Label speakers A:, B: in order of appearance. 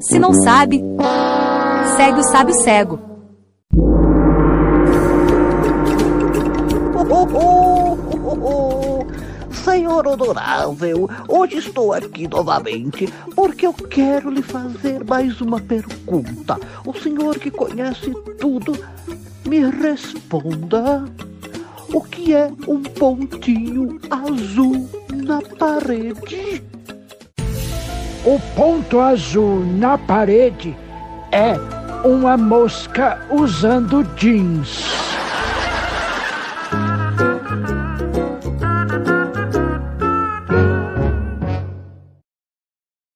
A: Se não sabe, segue o sábio cego.
B: Oh, oh, oh, Senhor honorável, hoje estou aqui novamente porque eu quero lhe fazer mais uma pergunta. O senhor que conhece tudo, me responda. O que é um pontinho azul na parede?
C: O ponto azul na parede é uma mosca usando jeans.